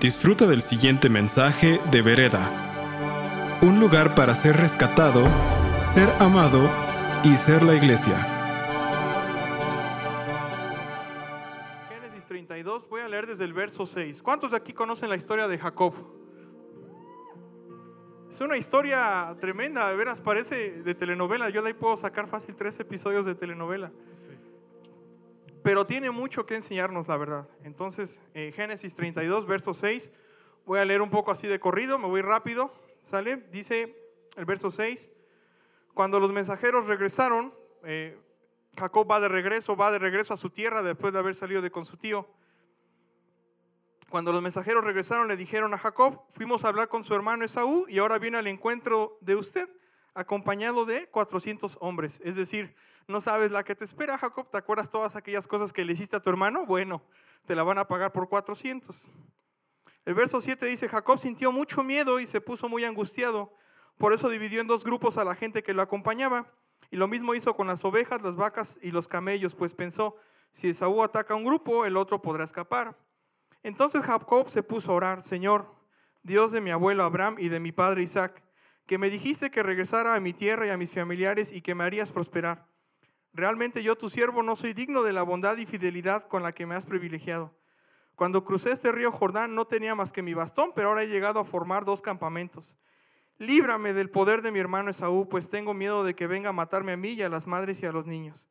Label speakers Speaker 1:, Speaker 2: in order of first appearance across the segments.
Speaker 1: Disfruta del siguiente mensaje de Vereda. Un lugar para ser rescatado, ser amado y ser la iglesia.
Speaker 2: Génesis 32, voy a leer desde el verso 6. ¿Cuántos de aquí conocen la historia de Jacob? Es una historia tremenda, de veras parece de telenovela. Yo de ahí puedo sacar fácil tres episodios de telenovela. Pero tiene mucho que enseñarnos, la verdad. Entonces, eh, Génesis 32, verso 6. Voy a leer un poco así de corrido, me voy rápido. ¿Sale? Dice el verso 6. Cuando los mensajeros regresaron, eh, Jacob va de regreso, va de regreso a su tierra después de haber salido de con su tío. Cuando los mensajeros regresaron, le dijeron a Jacob, fuimos a hablar con su hermano Esaú y ahora viene al encuentro de usted, acompañado de 400 hombres. Es decir, no sabes la que te espera, Jacob. ¿Te acuerdas todas aquellas cosas que le hiciste a tu hermano? Bueno, te la van a pagar por 400. El verso 7 dice, Jacob sintió mucho miedo y se puso muy angustiado. Por eso dividió en dos grupos a la gente que lo acompañaba. Y lo mismo hizo con las ovejas, las vacas y los camellos, pues pensó, si Esaú ataca a un grupo, el otro podrá escapar. Entonces Jacob se puso a orar, Señor, Dios de mi abuelo Abraham y de mi padre Isaac, que me dijiste que regresara a mi tierra y a mis familiares y que me harías prosperar. Realmente yo, tu siervo, no soy digno de la bondad y fidelidad con la que me has privilegiado. Cuando crucé este río Jordán no tenía más que mi bastón, pero ahora he llegado a formar dos campamentos. Líbrame del poder de mi hermano Esaú, pues tengo miedo de que venga a matarme a mí y a las madres y a los niños.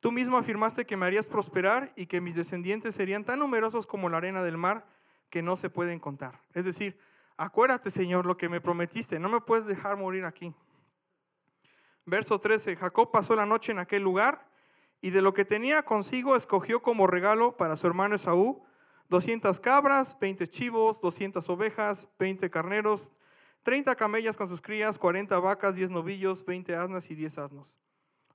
Speaker 2: Tú mismo afirmaste que me harías prosperar y que mis descendientes serían tan numerosos como la arena del mar que no se pueden contar. Es decir, acuérdate, Señor, lo que me prometiste, no me puedes dejar morir aquí. Verso 13, Jacob pasó la noche en aquel lugar y de lo que tenía consigo escogió como regalo para su hermano Esaú 200 cabras, 20 chivos, 200 ovejas, 20 carneros, 30 camellas con sus crías, 40 vacas, 10 novillos, 20 asnas y 10 asnos.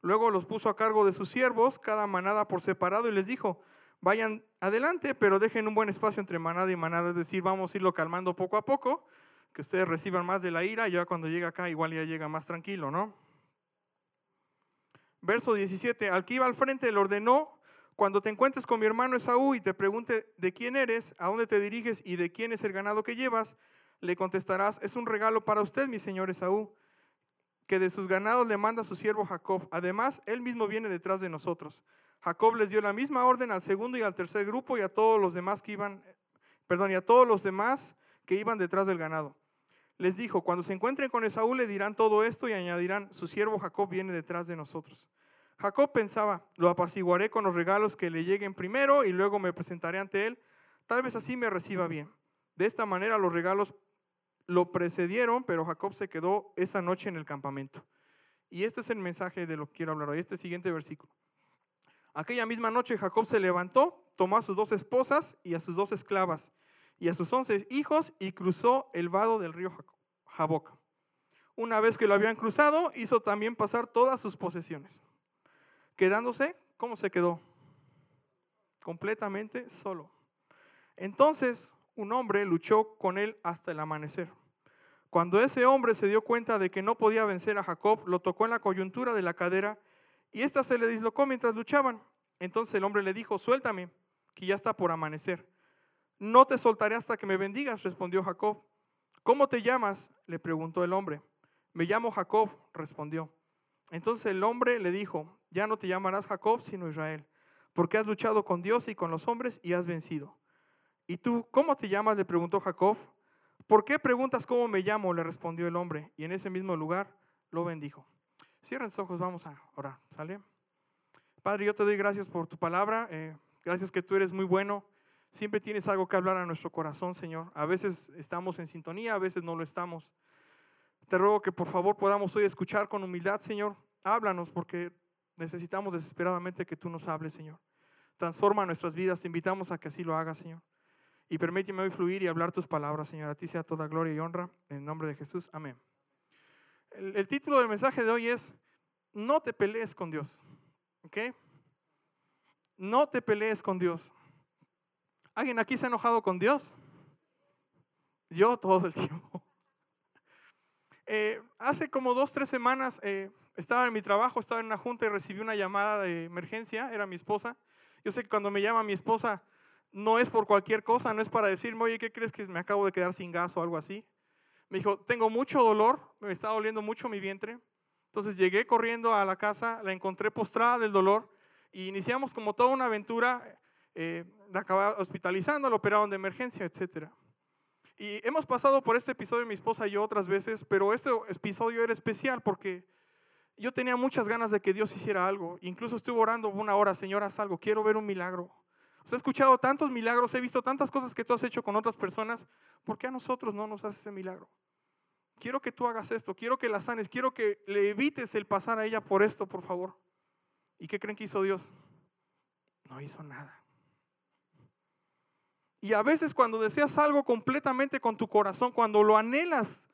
Speaker 2: Luego los puso a cargo de sus siervos, cada manada por separado, y les dijo, vayan adelante, pero dejen un buen espacio entre manada y manada, es decir, vamos a irlo calmando poco a poco, que ustedes reciban más de la ira, ya cuando llega acá igual ya llega más tranquilo, ¿no? Verso 17, al que iba al frente le ordenó, cuando te encuentres con mi hermano Esaú y te pregunte de quién eres, a dónde te diriges y de quién es el ganado que llevas, le contestarás, es un regalo para usted, mi señor Esaú, que de sus ganados le manda su siervo Jacob. Además, él mismo viene detrás de nosotros. Jacob les dio la misma orden al segundo y al tercer grupo y a todos los demás que iban, perdón, y a todos los demás que iban detrás del ganado. Les dijo, cuando se encuentren con Esaú le dirán todo esto y añadirán, su siervo Jacob viene detrás de nosotros. Jacob pensaba, lo apaciguaré con los regalos que le lleguen primero y luego me presentaré ante él. Tal vez así me reciba bien. De esta manera los regalos lo precedieron, pero Jacob se quedó esa noche en el campamento. Y este es el mensaje de lo que quiero hablar hoy, este siguiente versículo. Aquella misma noche Jacob se levantó, tomó a sus dos esposas y a sus dos esclavas y a sus once hijos y cruzó el vado del río Jaboc. Una vez que lo habían cruzado, hizo también pasar todas sus posesiones quedándose, ¿cómo se quedó? Completamente solo. Entonces un hombre luchó con él hasta el amanecer. Cuando ese hombre se dio cuenta de que no podía vencer a Jacob, lo tocó en la coyuntura de la cadera y ésta se le dislocó mientras luchaban. Entonces el hombre le dijo, suéltame, que ya está por amanecer. No te soltaré hasta que me bendigas, respondió Jacob. ¿Cómo te llamas? le preguntó el hombre. Me llamo Jacob, respondió. Entonces el hombre le dijo, ya no te llamarás Jacob, sino Israel, porque has luchado con Dios y con los hombres y has vencido. ¿Y tú, cómo te llamas? le preguntó Jacob. ¿Por qué preguntas cómo me llamo? le respondió el hombre, y en ese mismo lugar lo bendijo. Cierren sus ojos, vamos a orar, ¿sale? Padre, yo te doy gracias por tu palabra, eh, gracias que tú eres muy bueno, siempre tienes algo que hablar a nuestro corazón, Señor. A veces estamos en sintonía, a veces no lo estamos. Te ruego que por favor podamos hoy escuchar con humildad, Señor. Háblanos porque necesitamos desesperadamente que tú nos hables, Señor. Transforma nuestras vidas, te invitamos a que así lo hagas, Señor. Y permíteme hoy fluir y hablar tus palabras, Señor. A ti sea toda gloria y honra. En el nombre de Jesús. Amén. El, el título del mensaje de hoy es, no te pelees con Dios. ¿Ok? No te pelees con Dios. ¿Alguien aquí se ha enojado con Dios? Yo todo el tiempo. Eh, hace como dos, tres semanas eh, estaba en mi trabajo, estaba en una junta y recibí una llamada de emergencia, era mi esposa. Yo sé que cuando me llama mi esposa, no es por cualquier cosa, no es para decirme, oye, ¿qué crees que me acabo de quedar sin gas o algo así? Me dijo, tengo mucho dolor, me está doliendo mucho mi vientre. Entonces llegué corriendo a la casa, la encontré postrada del dolor y iniciamos como toda una aventura. Eh, acababa hospitalizando, la operaron de emergencia, etc. Y hemos pasado por este episodio mi esposa y yo otras veces, pero este episodio era especial porque yo tenía muchas ganas de que Dios hiciera algo. Incluso estuve orando una hora, Señor, haz algo, quiero ver un milagro. Os he escuchado tantos milagros, he visto tantas cosas que tú has hecho con otras personas. ¿Por qué a nosotros no nos haces ese milagro? Quiero que tú hagas esto, quiero que la sanes, quiero que le evites el pasar a ella por esto, por favor. ¿Y qué creen que hizo Dios? No hizo nada. Y a veces cuando deseas algo completamente con tu corazón, cuando lo anhelas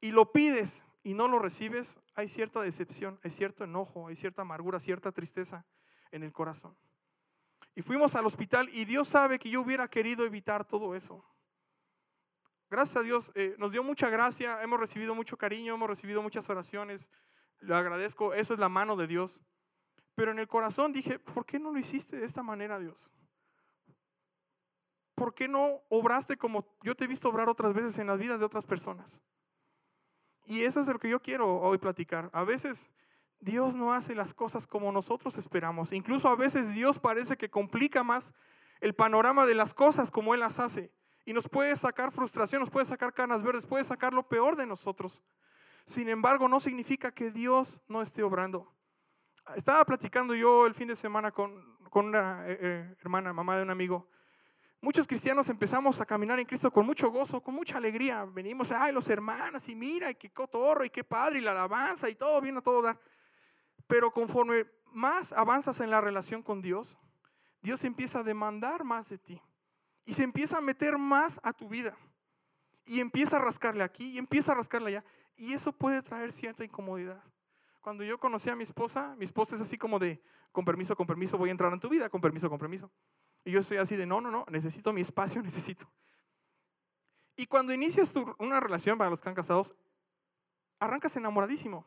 Speaker 2: y lo pides y no lo recibes, hay cierta decepción, hay cierto enojo, hay cierta amargura, cierta tristeza en el corazón. Y fuimos al hospital y Dios sabe que yo hubiera querido evitar todo eso. Gracias a Dios, eh, nos dio mucha gracia, hemos recibido mucho cariño, hemos recibido muchas oraciones, le agradezco, eso es la mano de Dios. Pero en el corazón dije, ¿por qué no lo hiciste de esta manera, Dios? ¿Por qué no obraste como yo te he visto obrar otras veces en las vidas de otras personas? Y eso es lo que yo quiero hoy platicar. A veces Dios no hace las cosas como nosotros esperamos. Incluso a veces Dios parece que complica más el panorama de las cosas como Él las hace. Y nos puede sacar frustración, nos puede sacar canas verdes, puede sacar lo peor de nosotros. Sin embargo, no significa que Dios no esté obrando. Estaba platicando yo el fin de semana con, con una eh, eh, hermana, mamá de un amigo. Muchos cristianos empezamos a caminar en Cristo con mucho gozo, con mucha alegría. Venimos, ay, los hermanos, y mira, y qué cotorro, y qué padre, y la alabanza, y todo viene a todo dar. Pero conforme más avanzas en la relación con Dios, Dios empieza a demandar más de ti. Y se empieza a meter más a tu vida. Y empieza a rascarle aquí y empieza a rascarle allá. Y eso puede traer cierta incomodidad. Cuando yo conocí a mi esposa, mi esposa es así como de, con permiso, con permiso, voy a entrar en tu vida, con permiso, con permiso. Y yo soy así de, no, no, no, necesito mi espacio, necesito. Y cuando inicias una relación, para los que están casados, arrancas enamoradísimo.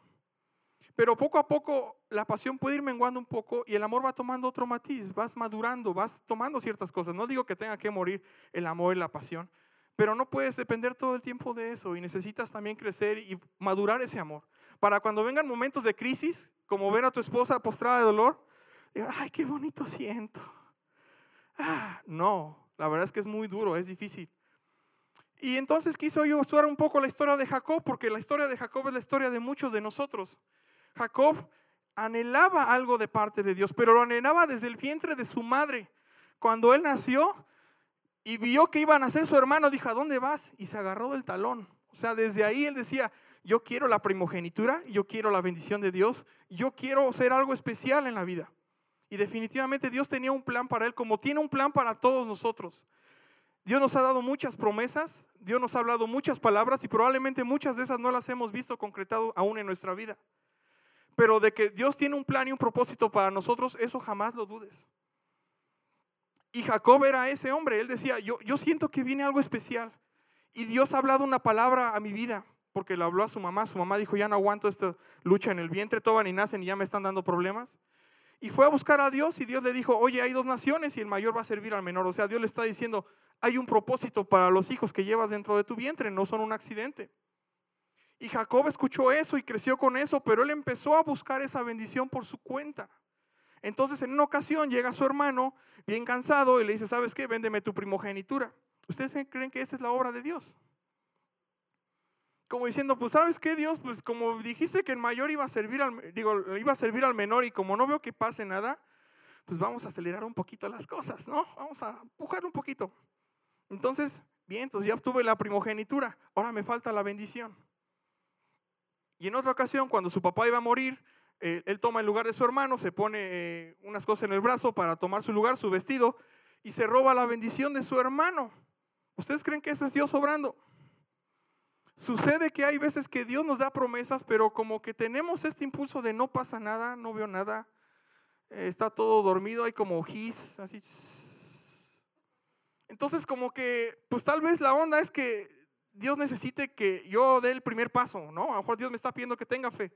Speaker 2: Pero poco a poco la pasión puede ir menguando un poco y el amor va tomando otro matiz, vas madurando, vas tomando ciertas cosas. No digo que tenga que morir el amor y la pasión, pero no puedes depender todo el tiempo de eso y necesitas también crecer y madurar ese amor. Para cuando vengan momentos de crisis, como ver a tu esposa postrada de dolor, diga, ay, qué bonito siento. No, la verdad es que es muy duro, es difícil. Y entonces quiso yo estudiar un poco la historia de Jacob, porque la historia de Jacob es la historia de muchos de nosotros. Jacob anhelaba algo de parte de Dios, pero lo anhelaba desde el vientre de su madre. Cuando él nació y vio que iba a nacer su hermano, dijo, ¿a dónde vas? Y se agarró del talón. O sea, desde ahí él decía, yo quiero la primogenitura, yo quiero la bendición de Dios, yo quiero ser algo especial en la vida. Y definitivamente Dios tenía un plan para él, como tiene un plan para todos nosotros. Dios nos ha dado muchas promesas, Dios nos ha hablado muchas palabras y probablemente muchas de esas no las hemos visto concretado aún en nuestra vida. Pero de que Dios tiene un plan y un propósito para nosotros, eso jamás lo dudes. Y Jacob era ese hombre, él decía, yo, yo siento que viene algo especial. Y Dios ha hablado una palabra a mi vida, porque lo habló a su mamá. Su mamá dijo, ya no aguanto esta lucha en el vientre, toban y nacen y ya me están dando problemas. Y fue a buscar a Dios y Dios le dijo, oye, hay dos naciones y el mayor va a servir al menor. O sea, Dios le está diciendo, hay un propósito para los hijos que llevas dentro de tu vientre, no son un accidente. Y Jacob escuchó eso y creció con eso, pero él empezó a buscar esa bendición por su cuenta. Entonces en una ocasión llega su hermano bien cansado y le dice, ¿sabes qué? Véndeme tu primogenitura. ¿Ustedes creen que esa es la obra de Dios? Como diciendo, pues sabes qué Dios, pues como dijiste que el mayor iba a servir al, digo, iba a servir al menor y como no veo que pase nada, pues vamos a acelerar un poquito las cosas, ¿no? Vamos a empujar un poquito. Entonces, bien, entonces ya obtuve la primogenitura, ahora me falta la bendición. Y en otra ocasión, cuando su papá iba a morir, él toma el lugar de su hermano, se pone eh, unas cosas en el brazo para tomar su lugar, su vestido, y se roba la bendición de su hermano. ¿Ustedes creen que eso es Dios obrando? Sucede que hay veces que Dios nos da promesas, pero como que tenemos este impulso de no pasa nada, no veo nada, eh, está todo dormido, hay como gis, así. Entonces como que, pues tal vez la onda es que Dios necesite que yo dé el primer paso, ¿no? A lo mejor Dios me está pidiendo que tenga fe.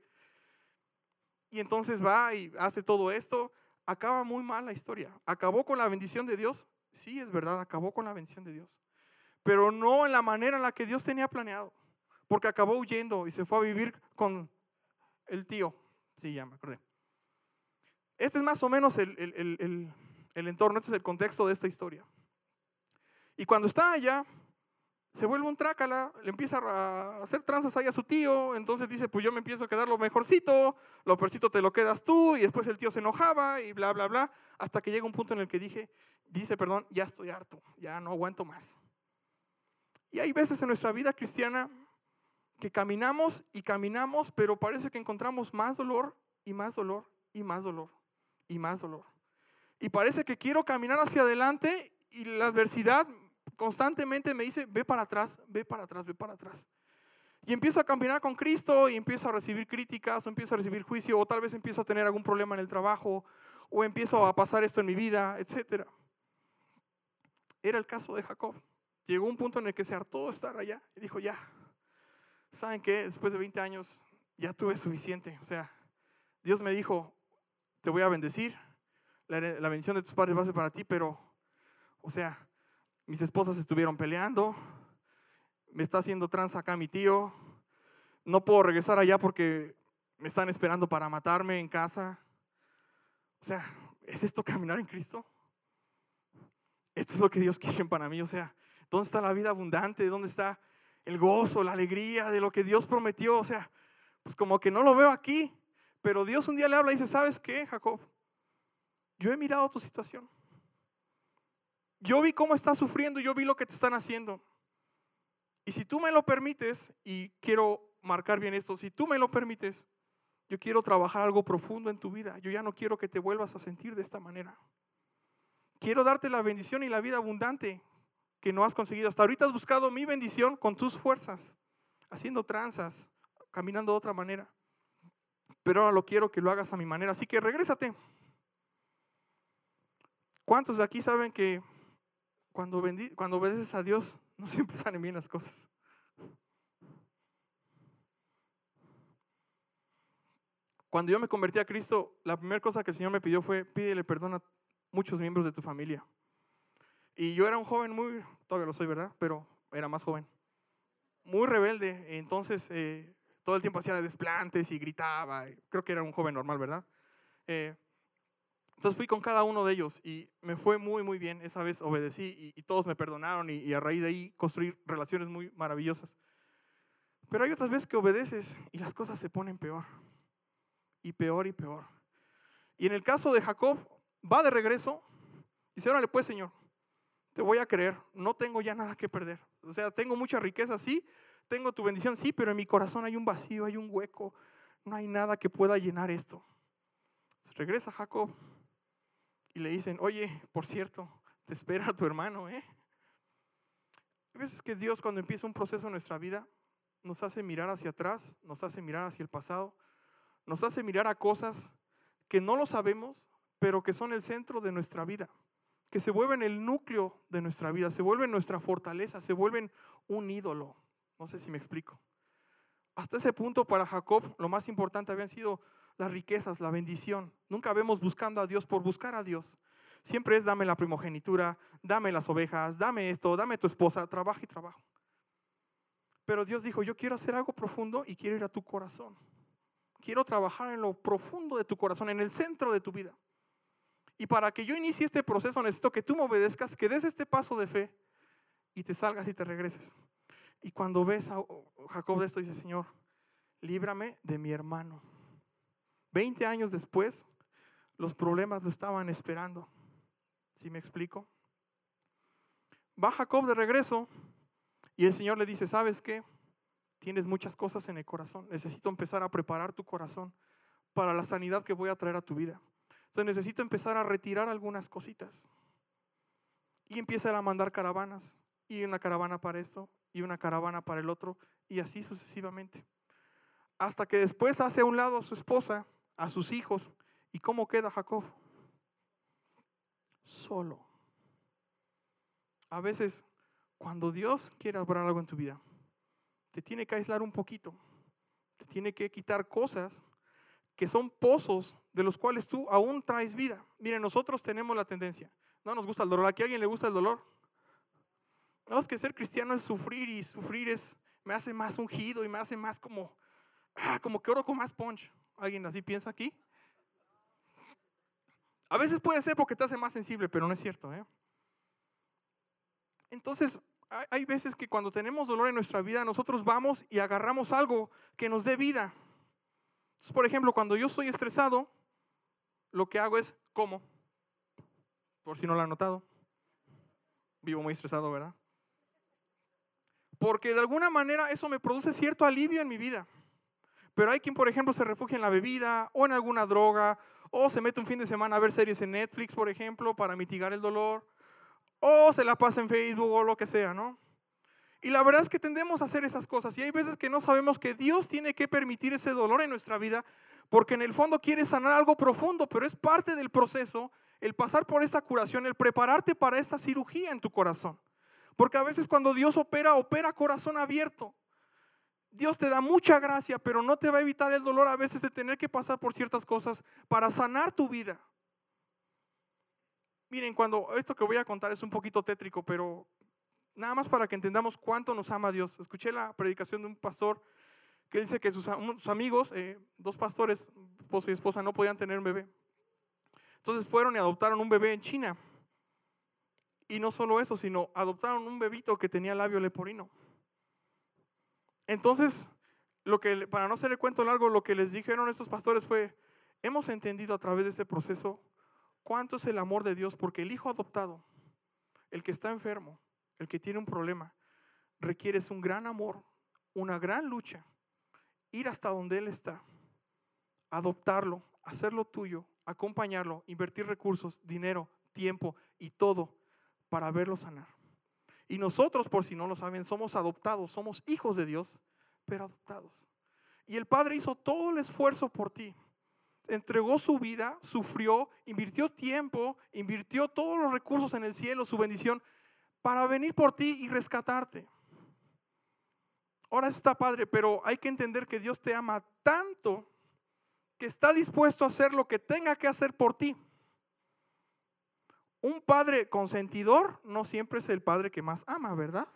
Speaker 2: Y entonces va y hace todo esto. Acaba muy mal la historia. Acabó con la bendición de Dios Sí, es verdad, acabó con la bendición de Dios. Pero no en la manera en la que Dios tenía planeado. Porque acabó huyendo y se fue a vivir con el tío. Sí, ya me acordé. Este es más o menos el, el entorno, este es el contexto de esta historia. Y cuando está allá, se vuelve un trácala, le empieza a hacer tranzas ahí a su tío, entonces dice, pues yo me empiezo a quedar lo mejorcito, lo peorcito te lo quedas tú, y después el tío se enojaba y bla, bla, bla, hasta que llega un punto en el que dije, dice, perdón, ya estoy harto, ya no aguanto más. Y hay veces en nuestra vida cristiana que caminamos y caminamos, pero parece que encontramos más dolor y más dolor y más dolor y más dolor. Y parece que quiero caminar hacia adelante y la adversidad constantemente me dice, ve para atrás, ve para atrás, ve para atrás. Y empiezo a caminar con Cristo y empiezo a recibir críticas o empiezo a recibir juicio o tal vez empiezo a tener algún problema en el trabajo o empiezo a pasar esto en mi vida, etc. Era el caso de Jacob. Llegó un punto en el que se hartó de estar allá y dijo, ya, ¿saben qué? Después de 20 años ya tuve suficiente. O sea, Dios me dijo, te voy a bendecir, la, la bendición de tus padres va a ser para ti, pero, o sea, mis esposas estuvieron peleando, me está haciendo trans acá mi tío, no puedo regresar allá porque me están esperando para matarme en casa. O sea, ¿es esto caminar en Cristo? Esto es lo que Dios quiere para mí. O sea, ¿dónde está la vida abundante? ¿Dónde está el gozo, la alegría de lo que Dios prometió? O sea, pues como que no lo veo aquí. Pero Dios un día le habla y dice, ¿sabes qué, Jacob? Yo he mirado tu situación. Yo vi cómo estás sufriendo, yo vi lo que te están haciendo. Y si tú me lo permites, y quiero marcar bien esto, si tú me lo permites, yo quiero trabajar algo profundo en tu vida. Yo ya no quiero que te vuelvas a sentir de esta manera. Quiero darte la bendición y la vida abundante que no has conseguido. Hasta ahorita has buscado mi bendición con tus fuerzas, haciendo tranzas, caminando de otra manera. Pero ahora lo quiero que lo hagas a mi manera. Así que regrésate. ¿Cuántos de aquí saben que cuando, cuando obedeces a Dios, no siempre salen bien las cosas. Cuando yo me convertí a Cristo, la primera cosa que el Señor me pidió fue, pídele perdón a muchos miembros de tu familia. Y yo era un joven muy, todavía lo soy, ¿verdad? Pero era más joven. Muy rebelde. Entonces, eh, todo el tiempo hacía desplantes y gritaba. Creo que era un joven normal, ¿verdad? Eh, entonces fui con cada uno de ellos y me fue muy, muy bien. Esa vez obedecí y, todos me perdonaron y, a raíz de ahí construir relaciones muy maravillosas. Pero hay otras veces que obedeces y las cosas se ponen peor y peor y peor. Y en el caso de Jacob, va de regreso y dice, órale pues Señor, te voy a creer, no tengo ya nada que perder. O sea, tengo mucha riqueza, sí, tengo tu bendición, sí, pero en mi corazón hay un vacío, hay un hueco, no hay nada que pueda llenar esto. regresa Jacob y le dicen, oye, por cierto, te espera tu hermano, ¿eh? Hay veces que Dios cuando empieza un proceso en nuestra vida nos hace mirar hacia atrás, nos hace mirar hacia el pasado, nos hace mirar a cosas que no lo sabemos, pero que son el centro de nuestra vida, que se vuelven el núcleo de nuestra vida, se vuelven nuestra fortaleza, se vuelven un ídolo. No sé si me explico. Hasta ese punto para Jacob lo más importante habían sido las riquezas, la bendición. Nunca vemos buscando a Dios por buscar a Dios. Siempre es dame la primogenitura, dame las ovejas, dame esto, dame tu esposa, trabaja y trabajo. Pero Dios dijo, yo quiero hacer algo profundo y quiero ir a tu corazón. Quiero trabajar en lo profundo de tu corazón, en el centro de tu vida. Y para que yo inicie este proceso necesito que tú me obedezcas, que des este paso de fe y te salgas y te regreses. Y cuando ves a Jacob de esto, dice, Señor, líbrame de mi hermano. Veinte años después, los problemas lo estaban esperando. ¿Sí me explico? Va Jacob de regreso y el Señor le dice, ¿sabes qué? Tienes muchas cosas en el corazón. Necesito empezar a preparar tu corazón para la sanidad que voy a traer a tu vida. Entonces necesito empezar a retirar algunas cositas. Y empieza a mandar caravanas. Y una caravana para esto, y una caravana para el otro, y así sucesivamente. Hasta que después hace a un lado a su esposa a sus hijos. ¿Y cómo queda Jacob? Solo. A veces, cuando Dios quiere obrar algo en tu vida, te tiene que aislar un poquito. Te tiene que quitar cosas que son pozos de los cuales tú aún traes vida. Miren, nosotros tenemos la tendencia No nos gusta el dolor. ¿A alguien le gusta el dolor? No, es que ser cristiano es sufrir y sufrir es, me hace más ungido y me hace más como, ah, como que oro con más punch. ¿Alguien así piensa aquí? A veces puede ser porque te hace más sensible, pero no es cierto. ¿eh? Entonces, hay veces que cuando tenemos dolor en nuestra vida, nosotros vamos y agarramos algo que nos dé vida. Por ejemplo, cuando yo estoy estresado, lo que hago es como, por si no lo han notado, vivo muy estresado, ¿verdad? Porque de alguna manera eso me produce cierto alivio en mi vida. Pero hay quien, por ejemplo, se refugia en la bebida o en alguna droga o se mete un fin de semana a ver series en Netflix, por ejemplo, para mitigar el dolor o se la pasa en Facebook o lo que sea, ¿no? Y la verdad es que tendemos a hacer esas cosas y hay veces que no sabemos que Dios tiene que permitir ese dolor en nuestra vida porque en el fondo quiere sanar algo profundo, pero es parte del proceso el pasar por esta curación, el prepararte para esta cirugía en tu corazón. Porque a veces cuando Dios opera, opera corazón abierto. Dios te da mucha gracia, pero no te va a evitar el dolor a veces de tener que pasar por ciertas cosas para sanar tu vida. Miren, cuando esto que voy a contar es un poquito tétrico, pero nada más para que entendamos cuánto nos ama Dios. Escuché la predicación de un pastor que dice que sus, amigos, eh, dos pastores, esposo y esposa, no podían tener un bebé. Entonces fueron y adoptaron un bebé en China. Y no solo eso, sino adoptaron un bebito que tenía labio leporino. Entonces, lo que, para no hacer el cuento largo, lo que les dijeron estos pastores fue, hemos entendido a través de este proceso cuánto es el amor de Dios, porque el hijo adoptado, el que está enfermo, el que tiene un problema, requiere un gran amor, una gran lucha, ir hasta donde Él está, adoptarlo, hacerlo tuyo, acompañarlo, invertir recursos, dinero, tiempo y todo para verlo sanar. Y nosotros, por si no lo saben, somos adoptados, somos hijos de Dios, pero adoptados. Y el Padre hizo todo el esfuerzo por ti entregó su vida, sufrió, invirtió tiempo, invirtió todos los recursos en el cielo, su bendición, para venir por ti y rescatarte. Ahora está padre, pero hay que entender que Dios te ama tanto que está dispuesto a hacer lo que tenga que hacer por ti. Un padre consentidor no siempre es el padre que más ama, ¿verdad?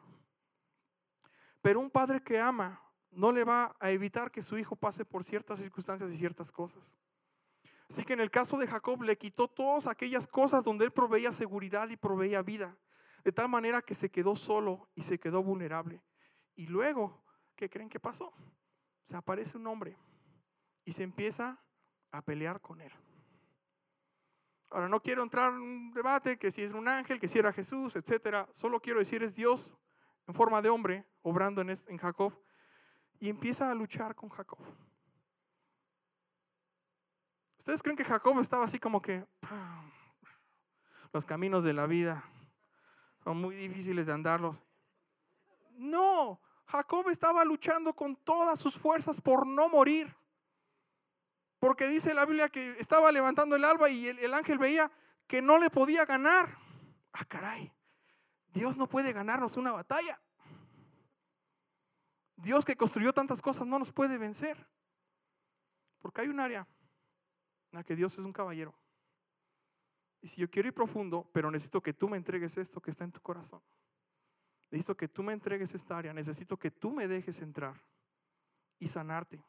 Speaker 2: Pero un padre que ama no le va a evitar que su hijo pase por ciertas circunstancias y ciertas cosas. Así que en el caso de Jacob le quitó todas aquellas cosas donde él proveía seguridad y proveía vida, de tal manera que se quedó solo y se quedó vulnerable. Y luego, ¿qué creen que pasó? Se aparece un hombre y se empieza a pelear con él. Ahora no quiero entrar en un debate que si es un ángel, que si era Jesús, etcétera. Solo quiero decir es Dios en forma de hombre obrando en, en Jacob y empieza a luchar con Jacob. ¿Ustedes creen que Jacob estaba así como que los caminos de la vida son muy difíciles de andarlos? No, Jacob estaba luchando con todas sus fuerzas por no morir. Porque dice la Biblia que estaba levantando el alba y el, el ángel veía que no le podía ganar. Ah, caray, Dios no puede ganarnos una batalla. Dios que construyó tantas cosas no nos puede vencer. Porque hay un área a que Dios es un caballero. Y si yo quiero ir profundo, pero necesito que tú me entregues esto que está en tu corazón. Necesito que tú me entregues esta área. Necesito que tú me dejes entrar y sanarte.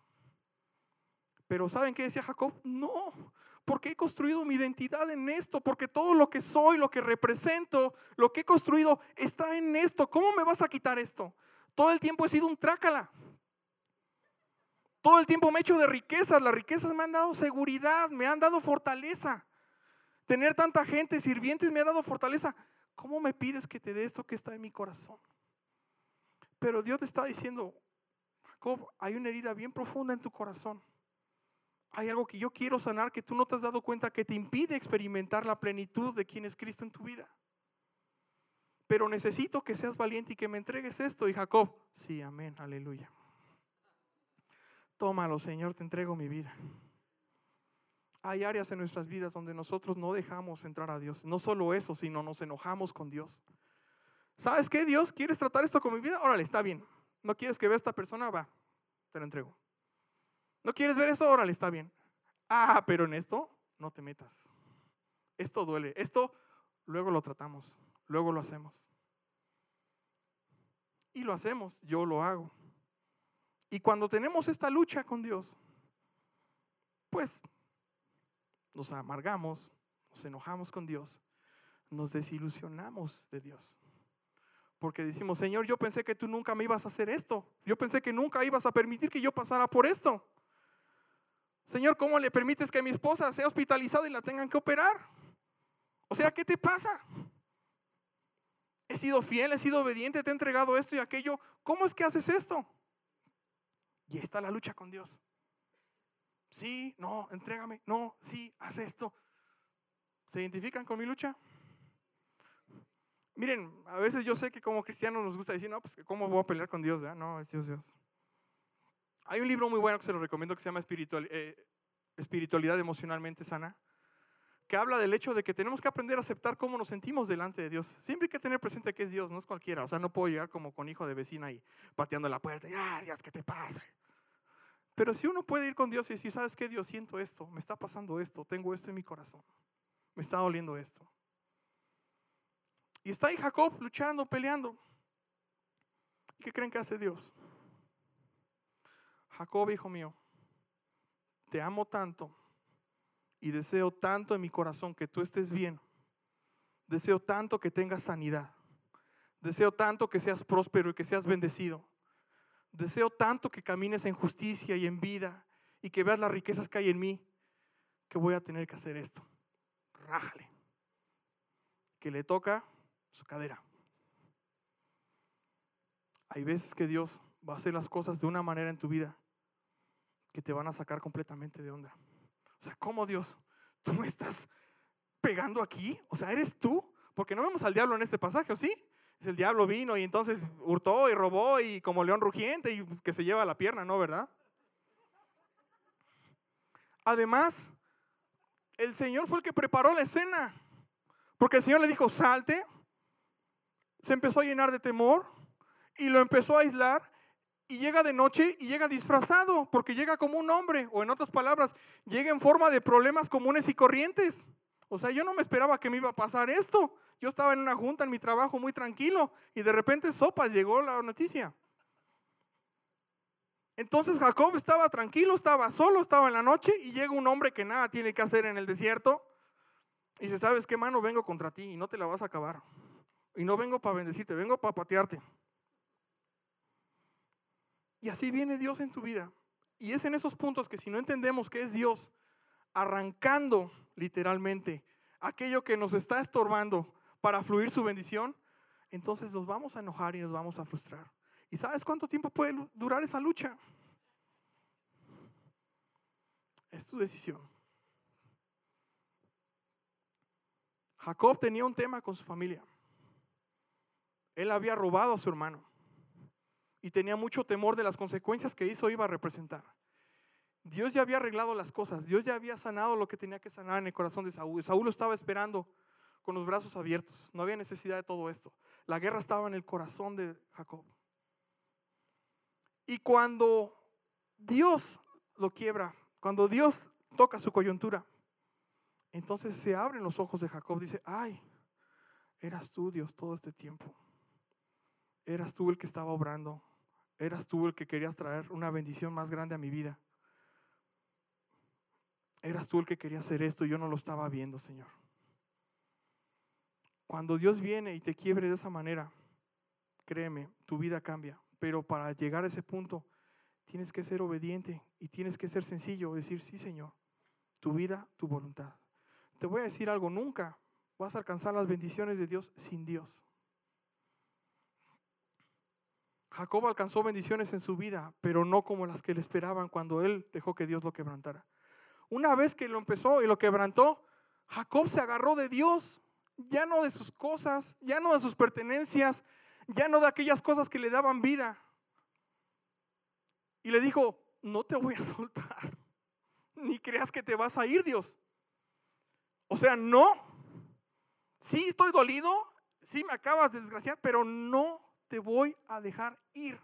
Speaker 2: Pero ¿saben qué decía Jacob? No, porque he construido mi identidad en esto, porque todo lo que soy, lo que represento, lo que he construido está en esto. ¿Cómo me vas a quitar esto? Todo el tiempo he sido un trácala. Todo el tiempo me he hecho de riquezas. Las riquezas me han dado seguridad, me han dado fortaleza. Tener tanta gente, sirvientes, me ha dado fortaleza. ¿Cómo me pides que te dé esto que está en mi corazón? Pero Dios te está diciendo, Jacob, hay una herida bien profunda en tu corazón. Hay algo que yo quiero sanar que tú no te has dado cuenta que te impide experimentar la plenitud de quien es Cristo en tu vida. Pero necesito que seas valiente y que me entregues esto. Y Jacob, sí, amén, aleluya. Tómalo, Señor, te entrego mi vida. Hay áreas en nuestras vidas donde nosotros no dejamos entrar a Dios. No solo eso, sino nos enojamos con Dios. ¿Sabes qué, Dios? ¿Quieres tratar esto con mi vida? Órale, está bien. ¿No quieres que vea esta persona? Va, te lo entrego. ¿No quieres ver eso? Órale, está bien. Ah, pero en esto no te metas. Esto duele. Esto luego lo tratamos, luego lo hacemos. Y lo hacemos, yo lo hago. Y cuando tenemos esta lucha con Dios, pues nos amargamos, nos enojamos con Dios, nos desilusionamos de Dios. Porque decimos, Señor, yo pensé que tú nunca me ibas a hacer esto. Yo pensé que nunca ibas a permitir que yo pasara por esto. Señor, ¿cómo le permites que mi esposa sea hospitalizada y la tengan que operar? O sea, ¿qué te pasa? He sido fiel, he sido obediente, te he entregado esto y aquello. ¿Cómo es que haces esto? Y ahí está la lucha con Dios. Sí, no, entrégame, no, sí, haz esto. ¿Se identifican con mi lucha? Miren, a veces yo sé que como cristianos nos gusta decir, no, pues ¿cómo voy a pelear con Dios? No, es Dios, Dios. Hay un libro muy bueno que se lo recomiendo que se llama eh, Espiritualidad Emocionalmente Sana, que habla del hecho de que tenemos que aprender a aceptar cómo nos sentimos delante de Dios. Siempre hay que tener presente que es Dios, no es cualquiera. O sea, no puedo llegar como con hijo de vecina y pateando la puerta y, ah, Dios, ¿qué te pasa? Pero si uno puede ir con Dios y decir, ¿sabes qué? Dios, siento esto, me está pasando esto, tengo esto en mi corazón, me está doliendo esto. Y está ahí Jacob luchando, peleando. ¿Qué creen que hace Dios? Jacob, hijo mío, te amo tanto y deseo tanto en mi corazón que tú estés bien. Deseo tanto que tengas sanidad. Deseo tanto que seas próspero y que seas bendecido. Deseo tanto que camines en justicia y en vida y que veas las riquezas que hay en mí, que voy a tener que hacer esto. Rájale. Que le toca su cadera. Hay veces que Dios va a hacer las cosas de una manera en tu vida que te van a sacar completamente de onda. O sea, ¿cómo Dios? ¿Tú me estás pegando aquí? O sea, ¿eres tú? Porque no vemos al diablo en este pasaje, ¿o sí? Es el diablo vino y entonces hurtó y robó y como león rugiente y que se lleva la pierna, ¿no? ¿Verdad? Además, el Señor fue el que preparó la escena. Porque el Señor le dijo, salte, se empezó a llenar de temor y lo empezó a aislar y llega de noche y llega disfrazado porque llega como un hombre o en otras palabras, llega en forma de problemas comunes y corrientes. O sea, yo no me esperaba que me iba a pasar esto. Yo estaba en una junta en mi trabajo muy tranquilo y de repente sopas llegó la noticia. Entonces Jacob estaba tranquilo, estaba solo, estaba en la noche y llega un hombre que nada tiene que hacer en el desierto y dice, ¿sabes qué mano? Vengo contra ti y no te la vas a acabar. Y no vengo para bendecirte, vengo para patearte. Y así viene Dios en tu vida. Y es en esos puntos que si no entendemos que es Dios arrancando literalmente aquello que nos está estorbando para fluir su bendición, entonces nos vamos a enojar y nos vamos a frustrar. ¿Y sabes cuánto tiempo puede durar esa lucha? Es tu decisión. Jacob tenía un tema con su familia. Él había robado a su hermano y tenía mucho temor de las consecuencias que hizo iba a representar. Dios ya había arreglado las cosas, Dios ya había sanado lo que tenía que sanar en el corazón de Saúl. Saúl lo estaba esperando con los brazos abiertos, no había necesidad de todo esto. La guerra estaba en el corazón de Jacob. Y cuando Dios lo quiebra, cuando Dios toca su coyuntura, entonces se abren los ojos de Jacob, dice, ay, eras tú Dios todo este tiempo. Eras tú el que estaba obrando. Eras tú el que querías traer una bendición más grande a mi vida. Eras tú el que quería hacer esto y yo no lo estaba viendo, Señor. Cuando Dios viene y te quiebre de esa manera, créeme, tu vida cambia. Pero para llegar a ese punto, tienes que ser obediente y tienes que ser sencillo, decir, sí, Señor, tu vida, tu voluntad. Te voy a decir algo, nunca vas a alcanzar las bendiciones de Dios sin Dios. Jacob alcanzó bendiciones en su vida, pero no como las que le esperaban cuando él dejó que Dios lo quebrantara. Una vez que lo empezó y lo quebrantó, Jacob se agarró de Dios, ya no de sus cosas, ya no de sus pertenencias, ya no de aquellas cosas que le daban vida. Y le dijo, no te voy a soltar, ni creas que te vas a ir, Dios. O sea, no. Sí estoy dolido, sí me acabas de desgraciar, pero no te voy a dejar ir.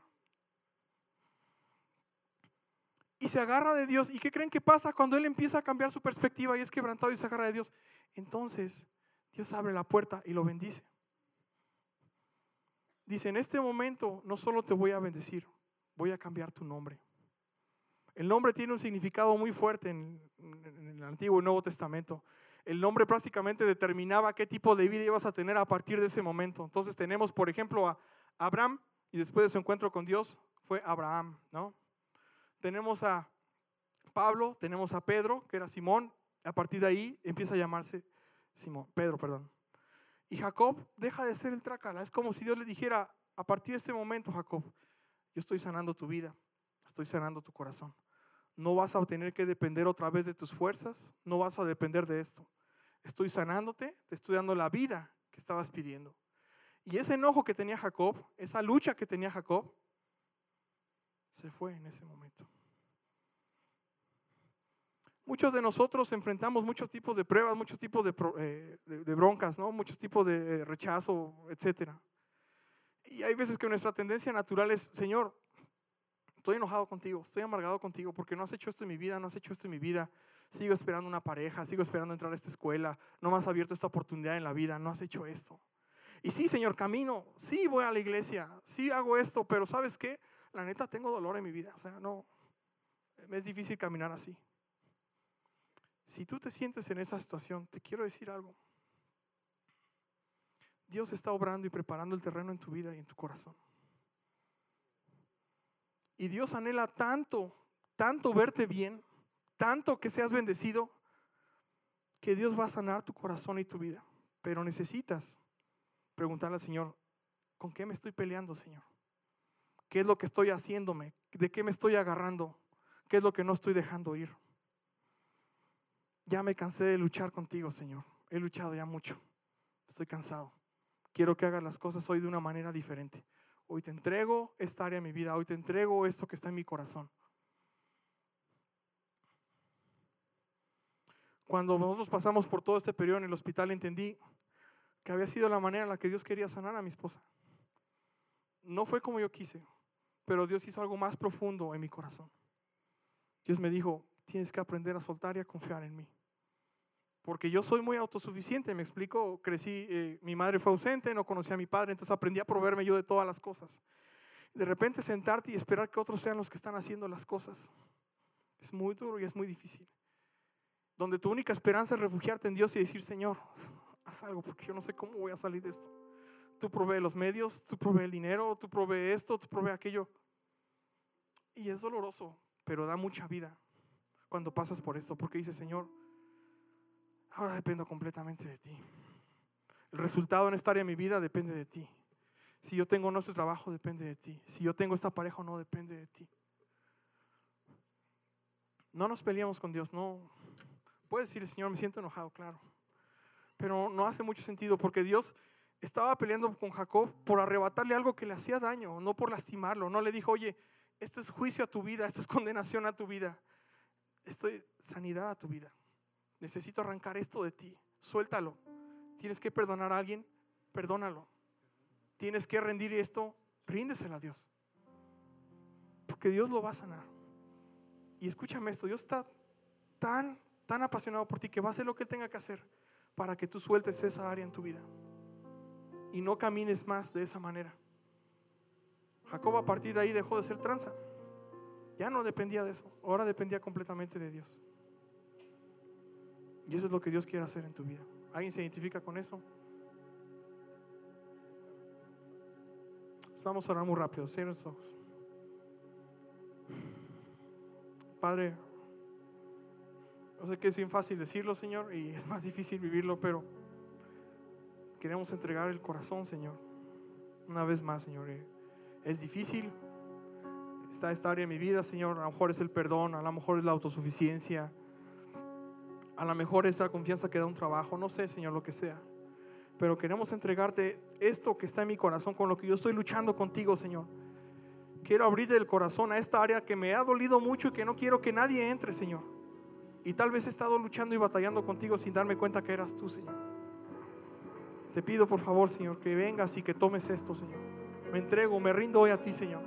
Speaker 2: Y se agarra de Dios. ¿Y qué creen que pasa cuando él empieza a cambiar su perspectiva y es quebrantado y se agarra de Dios? Entonces Dios abre la puerta y lo bendice. Dice, en este momento no solo te voy a bendecir, voy a cambiar tu nombre. El nombre tiene un significado muy fuerte en, el Antiguo y Nuevo Testamento. El nombre prácticamente determinaba qué tipo de vida ibas a tener a partir de ese momento. Entonces tenemos, por ejemplo, a Abraham y después de su encuentro con Dios fue Abraham, ¿no? Tenemos a Pablo, tenemos a Pedro, que era Simón, a partir de ahí empieza a llamarse Simón, Pedro, perdón. Y Jacob deja de ser el trácala. Es como si Dios le dijera, a partir de este momento, Jacob, yo estoy sanando tu vida, estoy sanando tu corazón. No vas a tener que depender otra vez de tus fuerzas, no vas a depender de esto. Estoy sanándote, te estoy dando la vida que estabas pidiendo. Y ese enojo que tenía Jacob, esa lucha que tenía Jacob, se fue en ese momento. Muchos de nosotros enfrentamos muchos tipos de pruebas, muchos tipos de, eh, broncas, ¿no? muchos tipos de rechazo, etc. Y hay veces que nuestra tendencia natural es, Señor, estoy enojado contigo, estoy amargado contigo porque no has hecho esto en mi vida, no has hecho esto en mi vida. Sigo esperando una pareja, sigo esperando entrar a esta escuela, no me has abierto esta oportunidad en la vida, no has hecho esto. Y sí, Señor, camino, sí voy a la iglesia, sí hago esto, pero ¿sabes qué? La neta tengo dolor en mi vida, o sea, no, es difícil caminar así. Si tú te sientes en esa situación, te quiero decir algo. Dios está obrando y preparando el terreno en tu vida y en tu corazón. Y Dios anhela tanto, tanto verte bien, tanto que seas bendecido, que Dios va a sanar tu corazón y tu vida. Pero necesitas preguntarle al Señor, ¿con qué me estoy peleando, Señor? ¿Qué es lo que estoy haciéndome? ¿De qué me estoy agarrando? ¿Qué es lo que no estoy dejando ir? ya me cansé de luchar contigo, Señor. He luchado ya mucho. Estoy cansado. Quiero que hagas las cosas hoy de una manera diferente. Hoy te entrego esta área de mi vida. Hoy te entrego esto que está en mi corazón. Cuando nosotros pasamos por todo este periodo en el hospital, entendí que había sido la manera en la que Dios quería sanar a mi esposa. No fue como yo quise, pero Dios hizo algo más profundo en mi corazón. Dios me dijo, tienes que aprender a soltar y a confiar en mí porque yo soy muy autosuficiente, me explico, crecí, eh, mi madre fue ausente, no conocía a mi padre, entonces aprendí a proveerme yo de todas las cosas. De repente sentarte y esperar que otros sean los que están haciendo las cosas, es muy duro y es muy difícil. Donde tu única esperanza es refugiarte en Dios y decir, Señor, haz algo, porque yo no sé cómo voy a salir de esto. Tú provee los medios, tú provee el dinero, tú provee esto, tú provee aquello. Y es doloroso, pero da mucha vida cuando pasas por esto, porque dices, Señor, Ahora dependo completamente de ti. El resultado en esta área de mi vida depende de ti. Si yo tengo nuestro trabajo, depende de ti. Si yo tengo esta pareja, no depende de ti. No nos peleamos con Dios, no. Puedes decir, Señor, me siento enojado, claro. Pero no hace mucho sentido porque Dios estaba peleando con Jacob por arrebatarle algo que le hacía daño, no por lastimarlo. No le dijo, oye, esto es juicio a tu vida, esto es condenación a tu vida, esto es sanidad a tu vida necesito arrancar esto de ti, suéltalo. Tienes que perdonar a alguien, perdónalo. Tienes que rendir esto, ríndeselo a Dios. Porque Dios lo va a sanar. Y escúchame esto, Dios está tan, tan apasionado por ti que va a hacer lo que tenga que hacer para que tú sueltes esa área en tu vida. Y no camines más de esa manera. Jacob a partir de ahí dejó de ser tranza. Ya no dependía de eso, ahora dependía completamente de Dios. Y eso es lo que Dios quiere hacer en tu vida. ¿Alguien se identifica con eso? Vamos a orar muy rápido. Cierra los ojos. Padre, yo sé que es bien fácil decirlo, Señor, y es más difícil vivirlo, pero queremos entregar el corazón, Señor. Una vez más, Señor. Es difícil. Está esta área de mi vida, Señor. A lo mejor es el perdón, a lo mejor es la autosuficiencia a lo mejor esa confianza que da un trabajo, no sé, Señor, lo que sea. Pero queremos entregarte esto que está en mi corazón, con lo que yo estoy luchando contigo, Señor. Quiero abrir el corazón a esta área que me ha dolido mucho y que no quiero que nadie entre, Señor. Y tal vez he estado luchando y batallando contigo sin darme cuenta que eras tú, Señor. Te pido, por favor, Señor, que vengas y que tomes esto, Señor. Me entrego, me rindo hoy a ti, Señor.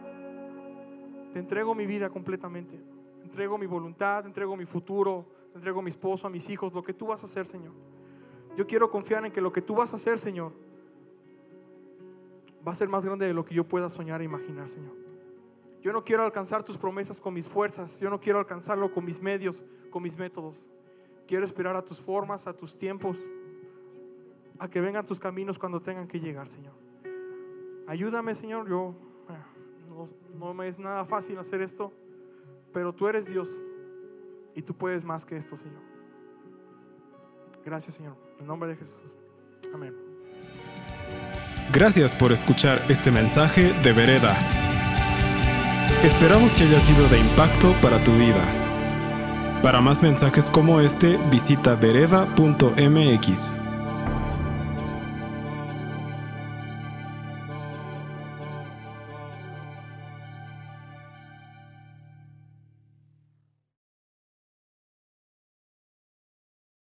Speaker 2: Te entrego mi vida completamente. entrego mi voluntad, entrego mi futuro entrego mi esposo, a mis hijos, lo que tú vas a hacer, Señor. Yo quiero confiar en que lo que tú vas a hacer, Señor, va a ser más grande de lo que yo pueda soñar e imaginar, Señor. Yo no quiero alcanzar tus promesas con mis fuerzas, yo no quiero alcanzarlo con mis medios, con mis métodos. Quiero esperar a tus formas, a tus tiempos, a que vengan tus caminos cuando tengan que llegar, Señor. Ayúdame, Señor. Yo eh, no, me es nada fácil hacer esto, pero tú eres Dios y tú puedes más que esto, Señor. Gracias, Señor. En nombre de Jesús. Amén.
Speaker 1: Gracias por escuchar este mensaje de Vereda. Esperamos que haya sido de impacto para tu vida. Para más mensajes como este, visita vereda.mx.